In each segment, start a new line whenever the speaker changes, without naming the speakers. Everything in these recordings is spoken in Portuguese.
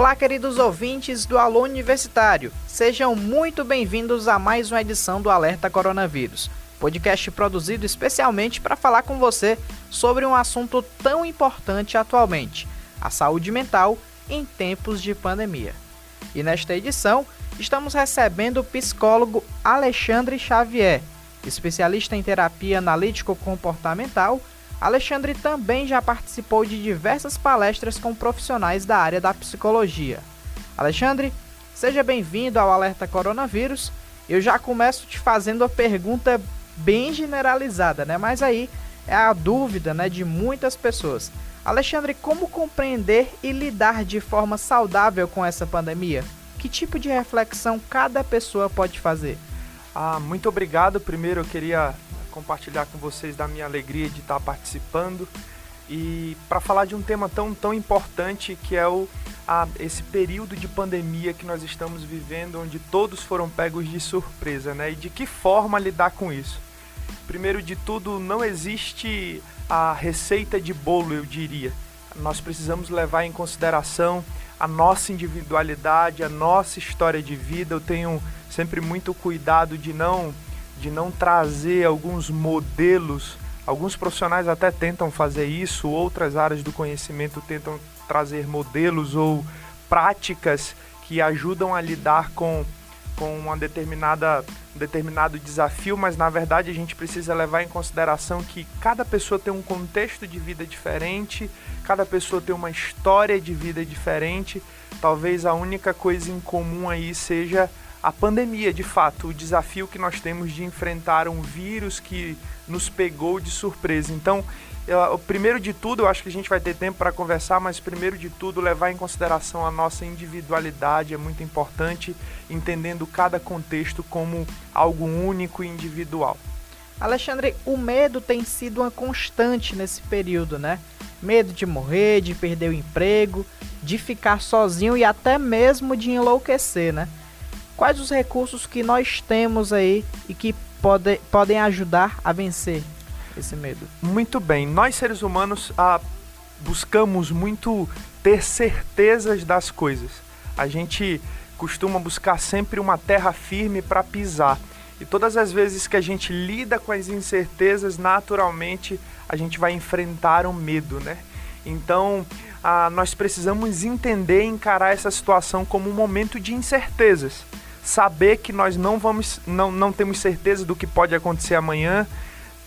Olá, queridos ouvintes do Alô Universitário. Sejam muito bem-vindos a mais uma edição do Alerta Coronavírus, podcast produzido especialmente para falar com você sobre um assunto tão importante atualmente: a saúde mental em tempos de pandemia. E nesta edição, estamos recebendo o psicólogo Alexandre Xavier, especialista em terapia analítico-comportamental Alexandre também já participou de diversas palestras com profissionais da área da psicologia. Alexandre, seja bem-vindo ao Alerta Coronavírus. Eu já começo te fazendo a pergunta bem generalizada, né? Mas aí é a dúvida, né, de muitas pessoas. Alexandre, como compreender e lidar de forma saudável com essa pandemia? Que tipo de reflexão cada pessoa pode fazer?
Ah, muito obrigado. Primeiro eu queria compartilhar com vocês da minha alegria de estar participando e para falar de um tema tão, tão importante que é o, a, esse período de pandemia que nós estamos vivendo, onde todos foram pegos de surpresa, né? E de que forma lidar com isso? Primeiro de tudo, não existe a receita de bolo, eu diria. Nós precisamos levar em consideração a nossa individualidade, a nossa história de vida. Eu tenho sempre muito cuidado de não de não trazer alguns modelos. Alguns profissionais até tentam fazer isso, outras áreas do conhecimento tentam trazer modelos ou práticas que ajudam a lidar com, com uma determinada, um determinado desafio, mas na verdade a gente precisa levar em consideração que cada pessoa tem um contexto de vida diferente, cada pessoa tem uma história de vida diferente. Talvez a única coisa em comum aí seja a pandemia, de fato, o desafio que nós temos de enfrentar um vírus que nos pegou de surpresa. Então, eu, primeiro de tudo, eu acho que a gente vai ter tempo para conversar, mas primeiro de tudo, levar em consideração a nossa individualidade é muito importante, entendendo cada contexto como algo único e individual.
Alexandre, o medo tem sido uma constante nesse período, né? Medo de morrer, de perder o emprego, de ficar sozinho e até mesmo de enlouquecer, né? Quais os recursos que nós temos aí e que pode, podem ajudar a vencer esse medo?
Muito bem. Nós seres humanos ah, buscamos muito ter certezas das coisas. A gente costuma buscar sempre uma terra firme para pisar. E todas as vezes que a gente lida com as incertezas, naturalmente a gente vai enfrentar o medo, né? Então, ah, nós precisamos entender e encarar essa situação como um momento de incertezas saber que nós não vamos não, não temos certeza do que pode acontecer amanhã,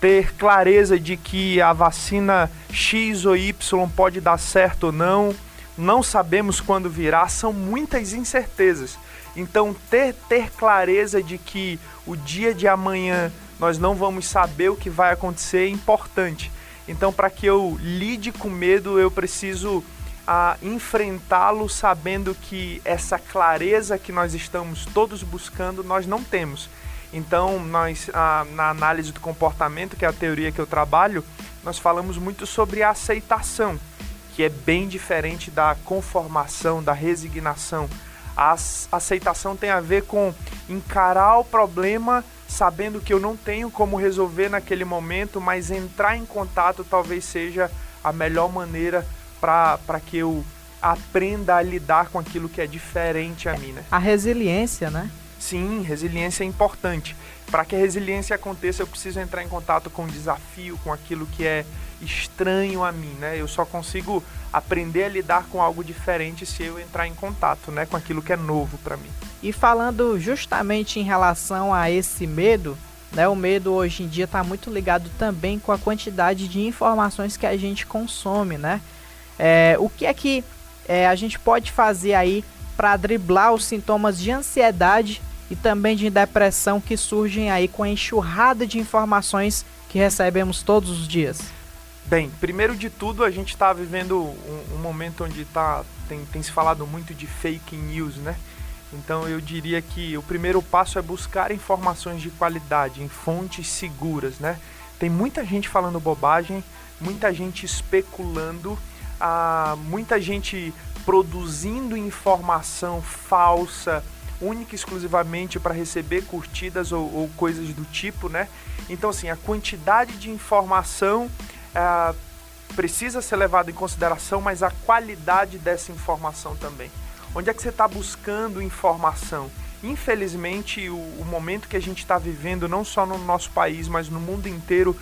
ter clareza de que a vacina X ou Y pode dar certo ou não, não sabemos quando virá, são muitas incertezas. Então ter ter clareza de que o dia de amanhã nós não vamos saber o que vai acontecer é importante. Então para que eu lide com medo, eu preciso a enfrentá-lo sabendo que essa clareza que nós estamos todos buscando nós não temos. Então, nós a, na análise do comportamento, que é a teoria que eu trabalho, nós falamos muito sobre a aceitação, que é bem diferente da conformação, da resignação. A aceitação tem a ver com encarar o problema sabendo que eu não tenho como resolver naquele momento, mas entrar em contato talvez seja a melhor maneira para que eu aprenda a lidar com aquilo que é diferente a mim, né?
A resiliência, né?
Sim, resiliência é importante. Para que a resiliência aconteça, eu preciso entrar em contato com o desafio, com aquilo que é estranho a mim, né? Eu só consigo aprender a lidar com algo diferente se eu entrar em contato, né, com aquilo que é novo para mim.
E falando justamente em relação a esse medo, né, o medo hoje em dia está muito ligado também com a quantidade de informações que a gente consome, né? É, o que é que é, a gente pode fazer aí para driblar os sintomas de ansiedade e também de depressão que surgem aí com a enxurrada de informações que recebemos todos os dias?
Bem, primeiro de tudo, a gente está vivendo um, um, momento onde tá, tem, tem se falado muito de fake news, né? Então eu diria que o primeiro passo é buscar informações de qualidade, em fontes seguras, né? Tem muita gente falando bobagem, muita gente especulando a muita gente produzindo informação falsa, única e exclusivamente para receber curtidas ou, ou, coisas do tipo, né? Então, assim, a quantidade de informação precisa ser levada em consideração, mas a qualidade dessa informação também. Onde é que você está buscando informação? Infelizmente, o, o, momento que a gente está vivendo, não só no nosso país, mas no mundo inteiro,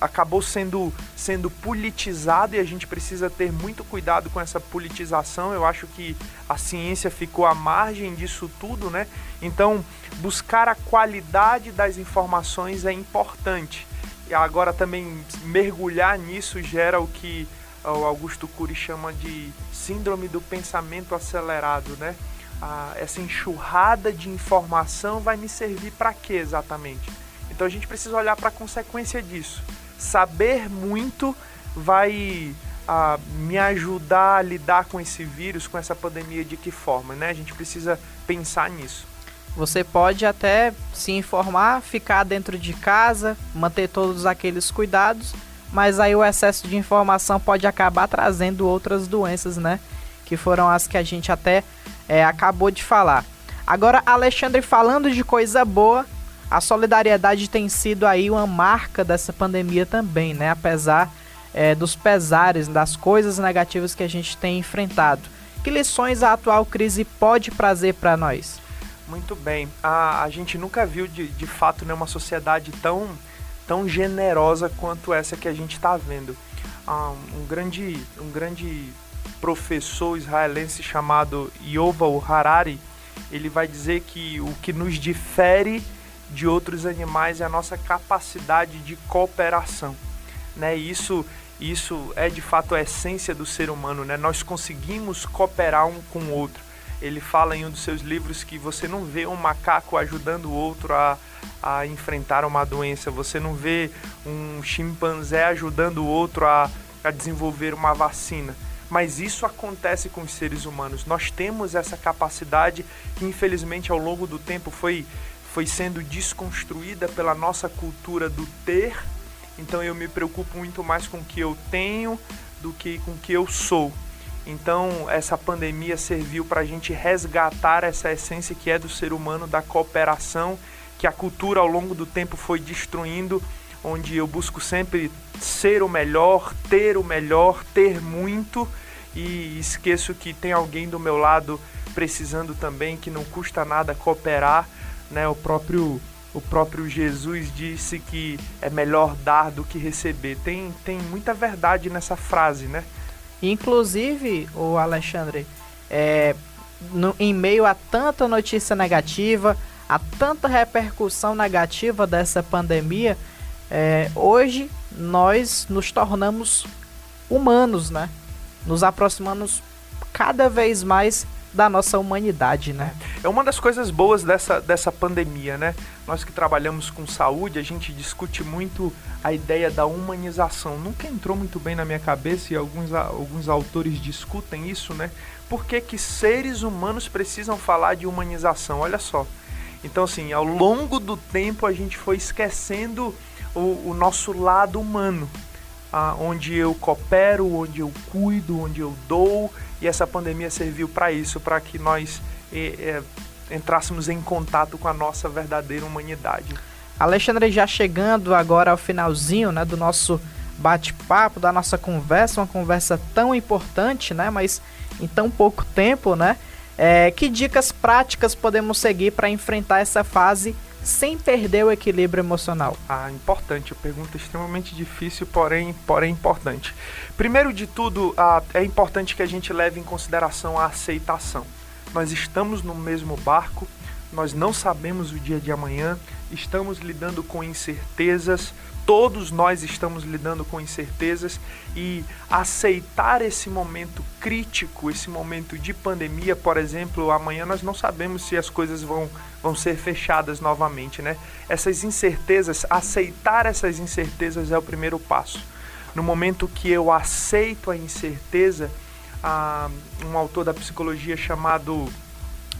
acabou sendo, sendo politizado e a gente precisa ter muito cuidado com essa politização. Eu acho que a ciência ficou à margem disso tudo, né? Então, buscar a qualidade das informações é importante. E agora também mergulhar nisso gera o que o Augusto Cury chama de síndrome do pensamento acelerado, né? Ah, essa enxurrada de informação vai me servir para quê exatamente? Então a gente precisa olhar para a consequência disso saber muito vai ah, me ajudar a lidar com esse vírus, com essa pandemia de que forma, né? A gente precisa pensar nisso.
Você pode até se informar, ficar dentro de casa, manter todos aqueles cuidados, mas aí o excesso de informação pode acabar trazendo outras doenças, né? Que foram as que a gente até é, acabou de falar. Agora, Alexandre, falando de coisa boa, a solidariedade tem sido aí uma marca dessa pandemia também, né? Apesar é, dos pesares, das coisas negativas que a gente tem enfrentado. Que lições a atual crise pode trazer para nós?
Muito bem. A, a gente nunca viu de, de fato né, uma sociedade tão, tão generosa quanto essa que a gente está vendo. Ah, um, grande, um grande professor israelense chamado Yuval Harari, ele vai dizer que o que nos difere de outros animais é a nossa capacidade de cooperação. Né? Isso, isso é de fato a essência do ser humano. Né? Nós conseguimos cooperar um com o outro. Ele fala em um dos seus livros que você não vê um macaco ajudando o outro a, a enfrentar uma doença, você não vê um chimpanzé ajudando o outro a, a desenvolver uma vacina. Mas isso acontece com os seres humanos. Nós temos essa capacidade que, infelizmente, ao longo do tempo foi foi sendo desconstruída pela nossa cultura do ter. Então eu me preocupo muito mais com o que eu tenho do que com o que eu sou. Então essa pandemia serviu para a gente resgatar essa essência que é do ser humano, da cooperação, que a cultura ao longo do tempo foi destruindo, onde eu busco sempre ser o melhor, ter o melhor, ter muito e esqueço que tem alguém do meu lado precisando também, que não custa nada cooperar né? O próprio o próprio Jesus disse que é melhor dar do que receber. Tem, tem muita verdade nessa frase, né?
Inclusive, o Alexandre, é, no, em meio a tanta notícia negativa, a tanta repercussão negativa dessa pandemia, é, hoje nós nos tornamos humanos, né? Nos aproximamos cada vez mais da nossa humanidade, né?
É uma das coisas boas dessa, dessa pandemia, né? Nós que trabalhamos com saúde, a gente discute muito a ideia da humanização. Nunca entrou muito bem na minha cabeça e alguns, alguns autores discutem isso, né? Por que, que seres humanos precisam falar de humanização? Olha só. Então, assim, ao longo do tempo a gente foi esquecendo o, o nosso lado humano, ah, onde eu coopero, onde eu cuido, onde eu dou, e essa pandemia serviu para isso, para que nós é, é, entrássemos em contato com a nossa verdadeira humanidade.
Alexandre, já chegando agora ao finalzinho né, do nosso bate-papo, da nossa conversa, uma conversa tão importante, né, mas em tão pouco tempo, né? É, que dicas práticas podemos seguir para enfrentar essa fase sem perder o equilíbrio emocional?
Ah, importante. Pergunta extremamente difícil, porém, porém importante. Primeiro de tudo, ah, é importante que a gente leve em consideração a aceitação. Nós estamos no mesmo barco, nós não sabemos o dia de amanhã, estamos lidando com incertezas, todos nós estamos lidando com incertezas e aceitar esse momento crítico, esse momento de pandemia, por exemplo, amanhã nós não sabemos se as coisas vão, vão ser fechadas novamente, né? Essas incertezas, aceitar essas incertezas é o primeiro passo. No momento que eu aceito a incerteza, ah, um autor da psicologia chamado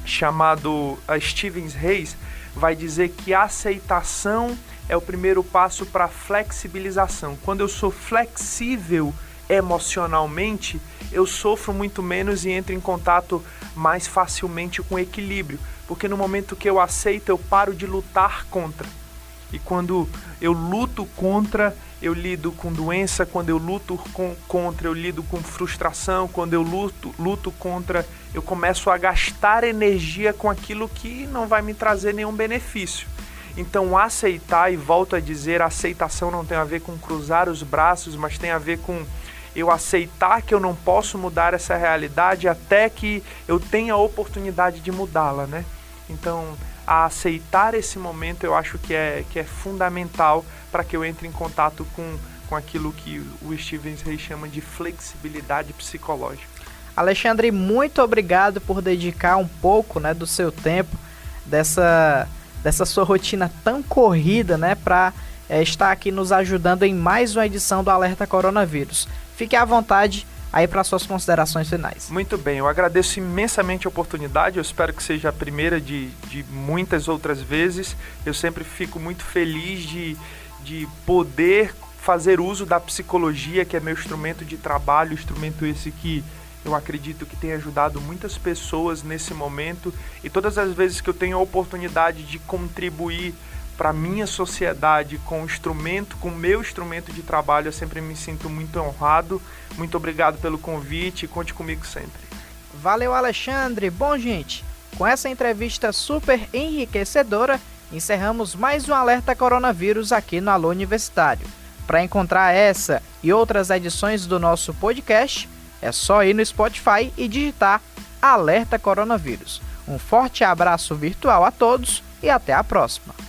chamado uh, Stevens Reis vai dizer que a aceitação é o primeiro passo para a flexibilização. Quando eu sou flexível emocionalmente, eu sofro muito menos e entro em contato mais facilmente com equilíbrio, porque no momento que eu aceito, eu paro de lutar contra. E quando eu luto contra, eu lido com doença, quando eu luto com, contra, eu lido com frustração, quando eu luto, luto contra, eu começo a gastar energia com aquilo que não vai me trazer nenhum benefício. Então, aceitar, e volto a dizer, aceitação não tem a ver com cruzar os braços, mas tem a ver com eu aceitar que eu não posso mudar essa realidade até que eu tenha a oportunidade de mudá-la, né? Então, a aceitar esse momento eu acho que é, que é fundamental para que eu entre em contato com, com aquilo que o Stevens chama de flexibilidade psicológica.
Alexandre, muito obrigado por dedicar um pouco né, do seu tempo dessa dessa sua rotina tão corrida, né, para é, estar aqui nos ajudando em mais uma edição do Alerta Coronavírus. Fique à vontade aí para suas considerações finais.
Muito bem, eu agradeço imensamente a oportunidade, eu espero que seja a primeira de, de muitas outras vezes. Eu sempre fico muito feliz de, de poder fazer uso da psicologia, que é meu instrumento de trabalho, instrumento esse que eu acredito que tem ajudado muitas pessoas nesse momento e todas as vezes que eu tenho a oportunidade de contribuir para minha sociedade com o instrumento, com o meu instrumento de trabalho, eu sempre me sinto muito honrado. Muito obrigado pelo convite e conte comigo sempre.
Valeu, Alexandre. Bom, gente, com essa entrevista super enriquecedora, encerramos mais um alerta coronavírus aqui no Alô Universitário. Para encontrar essa e outras edições do nosso podcast, é só ir no Spotify e digitar Alerta Coronavírus. Um forte abraço virtual a todos e até a próxima!